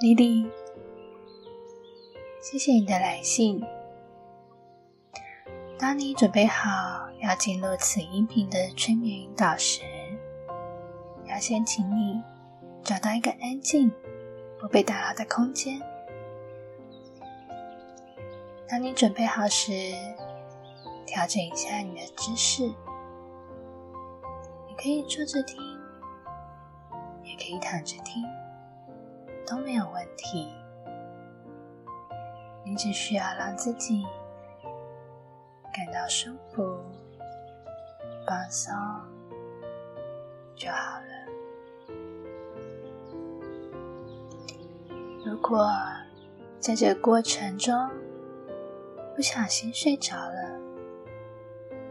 莉莉，谢谢你的来信。当你准备好要进入此音频的催眠引导时，要先请你找到一个安静、不被打扰的空间。当你准备好时，调整一下你的姿势，你可以坐着听，也可以躺着听，都没有问题。你只需要让自己感到舒服、放松就好了。如果在这个过程中不小心睡着了，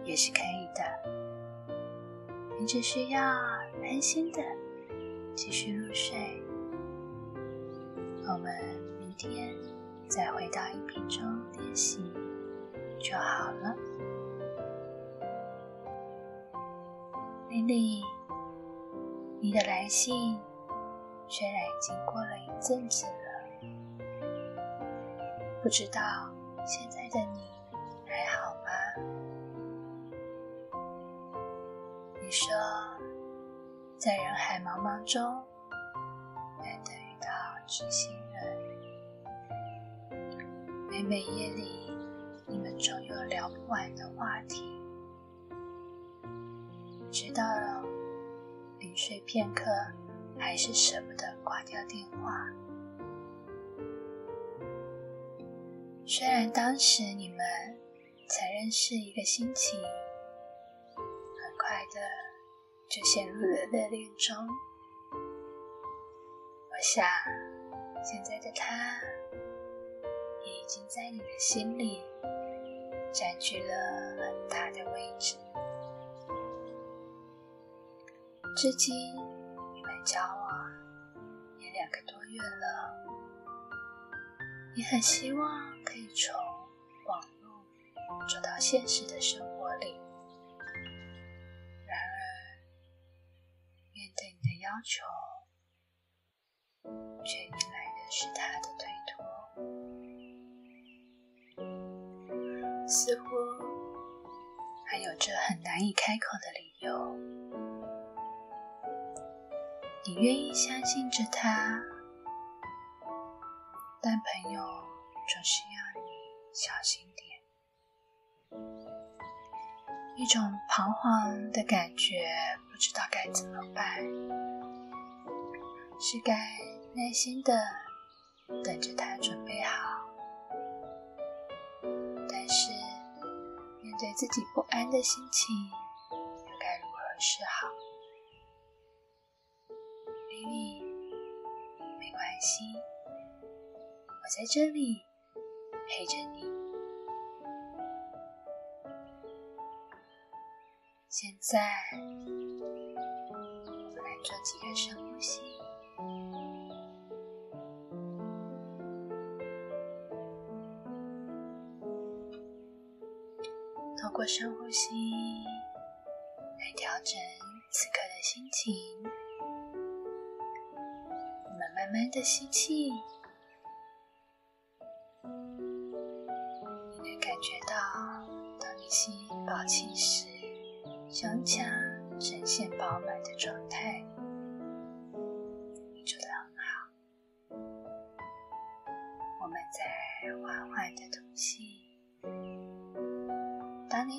也是可以的，你只需要安心的继续入睡。我们明天再回到音频中练习就好了。丽丽，你的来信虽然已经过了一阵子了，不知道现在的你还好吗？你说，在人海茫茫中，知心人。每每夜里，你们总有聊不完的话题。直到临睡片刻，还是舍不得挂掉电话。虽然当时你们才认识一个星期。很快的就陷入了热恋中。我想，现在的他也已经在你的心里占据了很大的位置。至今你们交往也两个多月了，你很希望可以从网络走到现实的生活里。要求，却迎来的是他的推脱，似乎还有着很难以开口的理由。你愿意相信着他，但朋友总是要你小心点。一种彷徨的感觉，不知道该怎么办。是该耐心的等着他准备好，但是面对自己不安的心情，又该如何是好？丽丽，没关系，我在这里陪着你。现在，我们来做几个深通过深呼吸来调整此刻的心情。我们慢慢的吸气，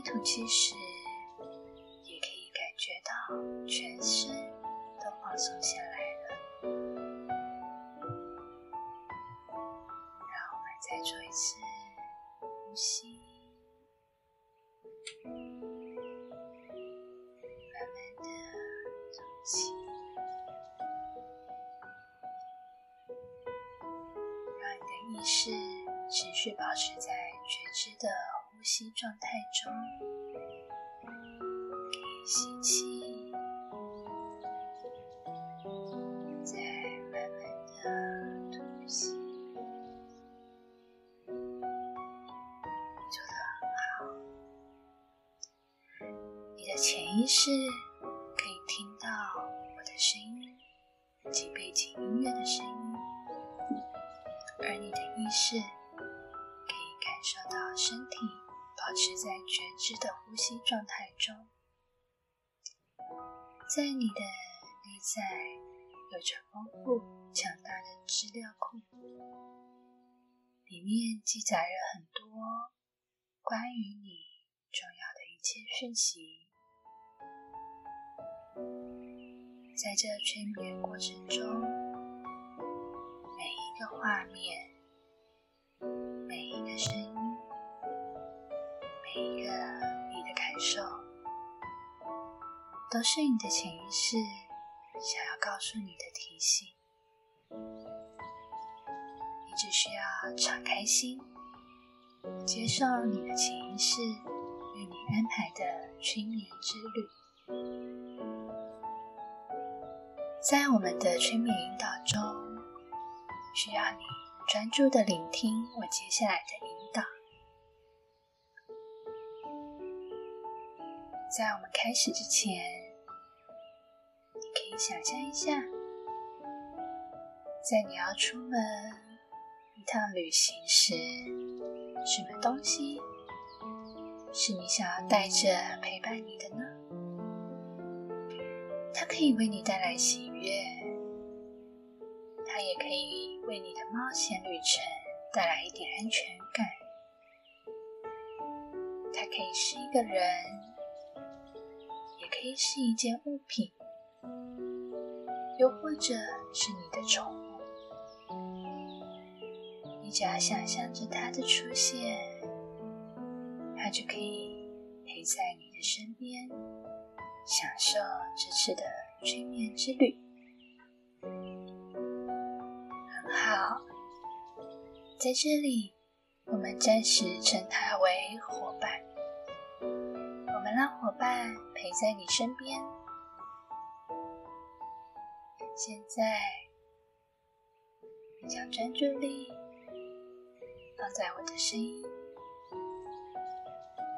吐气时，也可以感觉到全身都放松下来了。让我们再做一次呼吸，潜意识可以听到我的声音及背景音乐的声音。而你的意识可以感受到身体保持在觉知的呼吸状态中，在你的内在有着丰富强大的资料库，里面记载了很多关于你重要的一切讯息。在这催眠过程中，每一个画面、每一个声音、每一个你的感受，都是你的潜意识想要告诉你的提醒。你只需要敞开心，接受你的潜意识为你安排的催眠之旅。在我们的催眠引导中，需要你专注的聆听我接下来的引导。在我们开始之前，你可以想象一下，在你要出门一趟旅行时，什么东西是你想要带着陪伴你的呢？它可以为你带来喜悦，它也可以为你的冒险旅程带来一点安全感。它可以是一个人，也可以是一件物品，又或者是你的宠物。你只要想象着它的出现，它就可以陪在你的身边。享受这次的催眠之旅，很好。在这里，我们暂时称它为伙伴。我们让伙伴陪在你身边。现在，你将专注力放在我的声音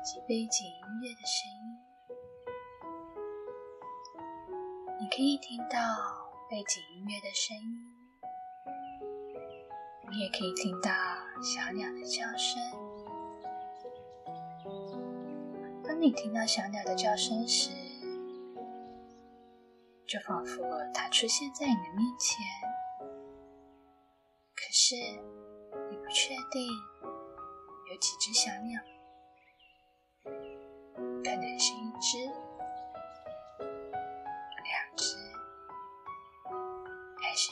及背景音乐的声音。你可以听到背景音乐的声音，你也可以听到小鸟的叫声。当你听到小鸟的叫声时，就仿佛它出现在你的面前，可是你不确定有几只小鸟，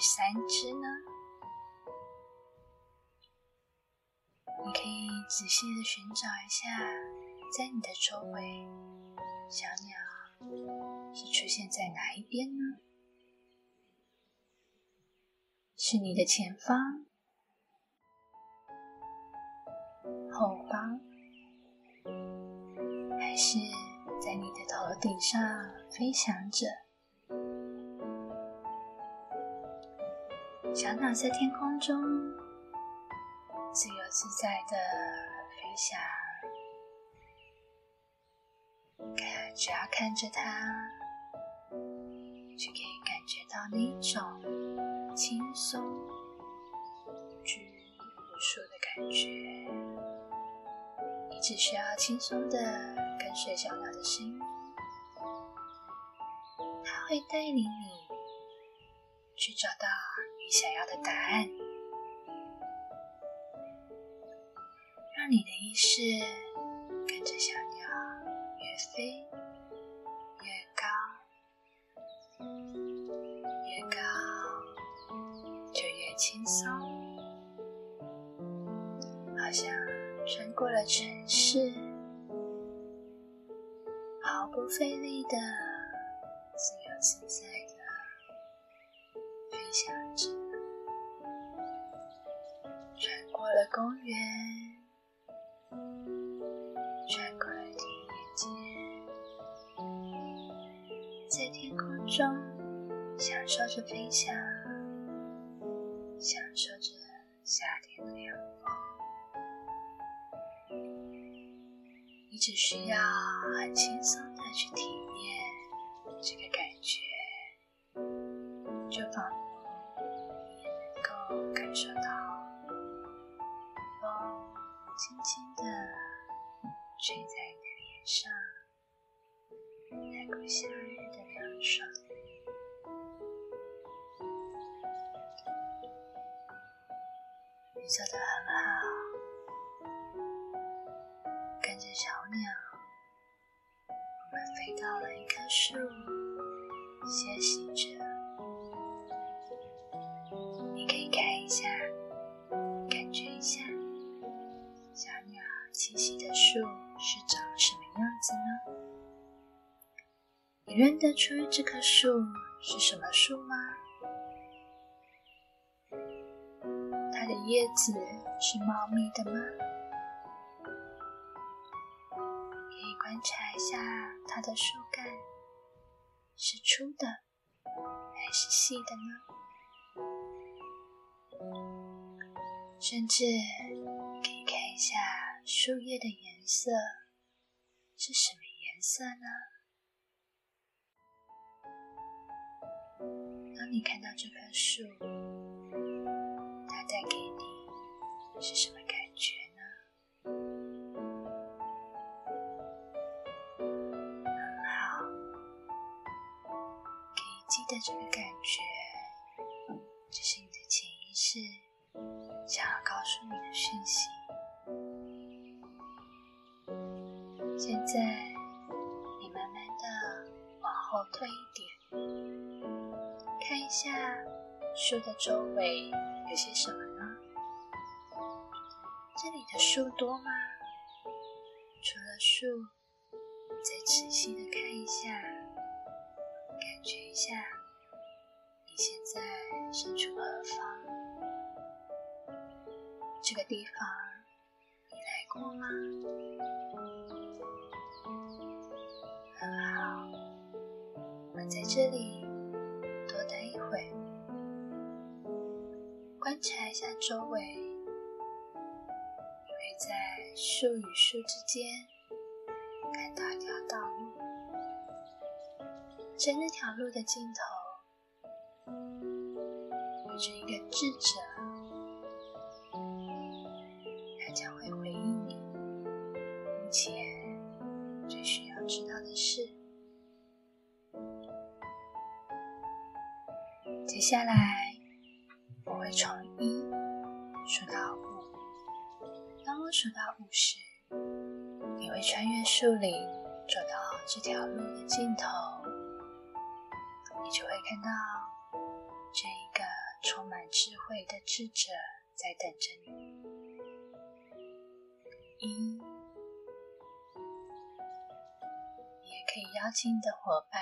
三只呢？你可以仔细的寻找一下，在你的周围，小鸟是出现在哪一边呢？是你的前方、后方，还是在你的头顶上飞翔着？小鸟在天空中自由自在的飞翔，看，只要看着它，就可以感觉到那种轻松、无拘无束的感觉。你只需要轻松的跟随小鸟的声音，它会带领你去找到。想要的答案，让你的意识跟着小鸟越飞越高，越高就越轻松，好像穿过了城市，毫不费力的自由自在的飞翔公园，穿过了田野间，在天空中享受着飞翔，享受着夏天的阳光。你只需要很轻松的去体验这个感觉，就仿吹在你的脸上，带过夏日的凉爽。你做的很好，跟着小鸟，我们飞到了一棵树，歇息着。得出这棵树是什么树吗？它的叶子是茂密的吗？可以观察一下它的树干是粗的还是细的呢？甚至可以看一下。树叶的颜色是什么颜色呢？你看到这棵树，它带给你是什么感觉呢？很好，可以记得这个感觉，这是你的潜意识想要告诉你的讯息。现在，你慢慢的往后退一点，下树的周围有些什么呢？这里的树多吗？除了树，再仔细的看一下，感觉一下，你现在身处何方？这个地方你来过吗？很好，我在这里观察一下周围。你会在树与树之间看到一条道路，在那条路的尽头有着一个智者，他将会回应你目前最需要知道的事。接下来，数到五十，你会穿越树林，走到这条路的尽头，你就会看到这一个充满智慧的智者在等着你。一，你也可以邀请你的伙伴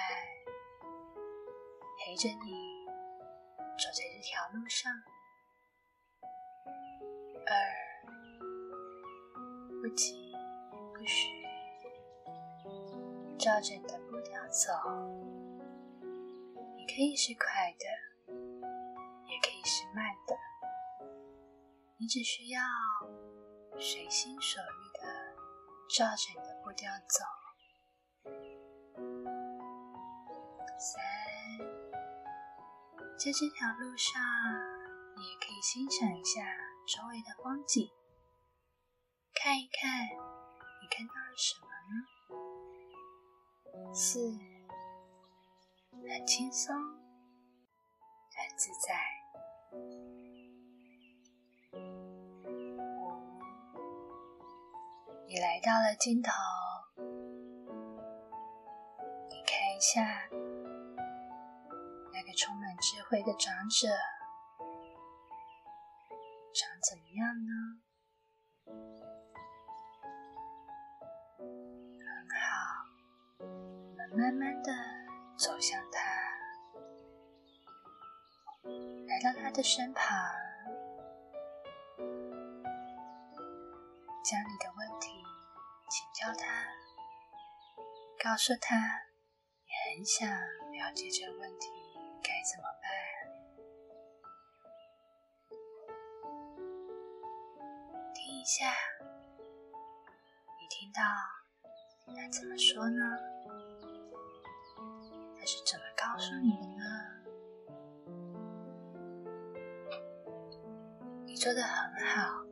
陪着你。走在这条路上，二不急不许，照着你的步调走。你可以是快的，也可以是慢的，你只需要随心所欲的照着你的步调走。三。在这条路上，你也可以欣赏一下周围的风景，看一看你看到了什么呢？四，很轻松，很自在。五，你来到了尽头，你看一下。那个充满智慧的长者长怎么样呢？的走向他，来到他的身旁，将你的问题请教他，告诉他你很想了解这个问题。该怎么办？听一下，你听到他怎么说呢？他是怎么告诉你的呢？你做的很好，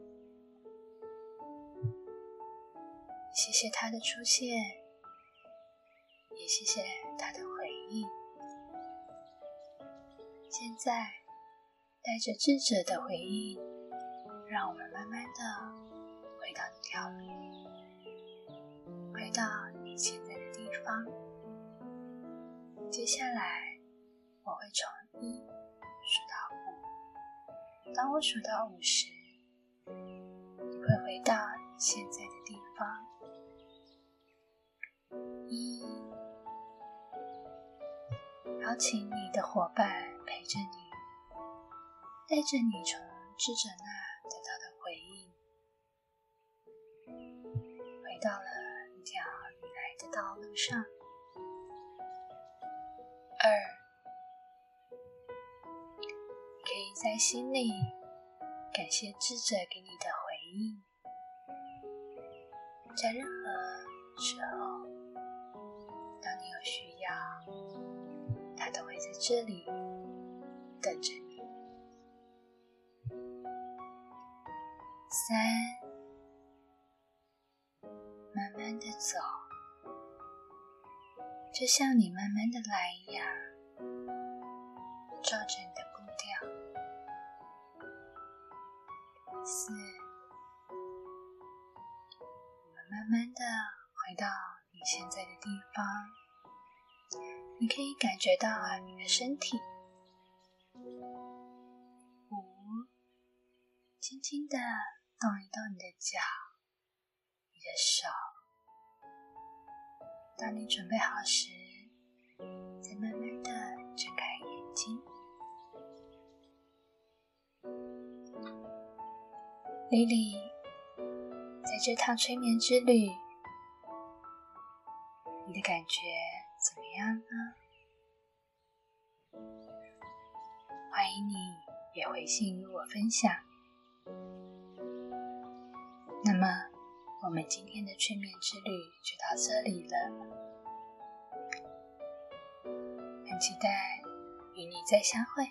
谢谢他的出现，也谢谢他的回应。现在，带着智者的回应，让我们慢慢的回到那条路，回到你现在的地方。接下来，我会从一数到五。当我数到五时，你会回到你现在的地方。一，邀请你的伙伴陪着你，带着你从智者那得到的回应，回到了一条你来的道路上。二，可以在心里感谢智者给你的回应，在任何时候。当你有需要，他都会在这里等着你。三，慢慢的走，就像你慢慢的来一样，照着你的步调。四，我们慢慢的回到。你现在的地方，你可以感觉到你的身体。五，轻轻的动一动你的脚，你的手。当你准备好时，莉莉，在这趟催眠之旅。你的感觉怎么样呢？欢迎你也回信与我分享。那么，我们今天的催眠之旅就到这里了，很期待与你再相会。